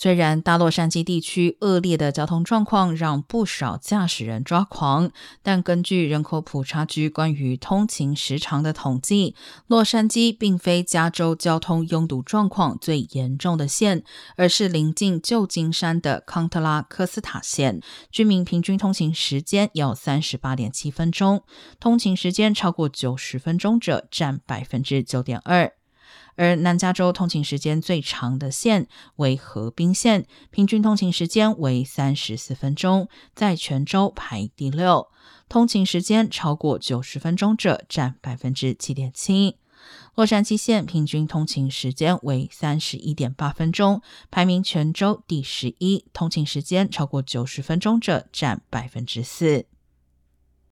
虽然大洛杉矶地区恶劣的交通状况让不少驾驶人抓狂，但根据人口普查局关于通勤时长的统计，洛杉矶并非加州交通拥堵状况最严重的县，而是临近旧金山的康特拉科斯塔县，居民平均通勤时间要三十八点七分钟，通勤时间超过九十分钟者占百分之九点二。而南加州通勤时间最长的县为河滨县，平均通勤时间为三十四分钟，在全州排第六。通勤时间超过九十分钟者占百分之七点七。洛杉矶县平均通勤时间为三十一点八分钟，排名全州第十一。通勤时间超过九十分钟者占百分之四。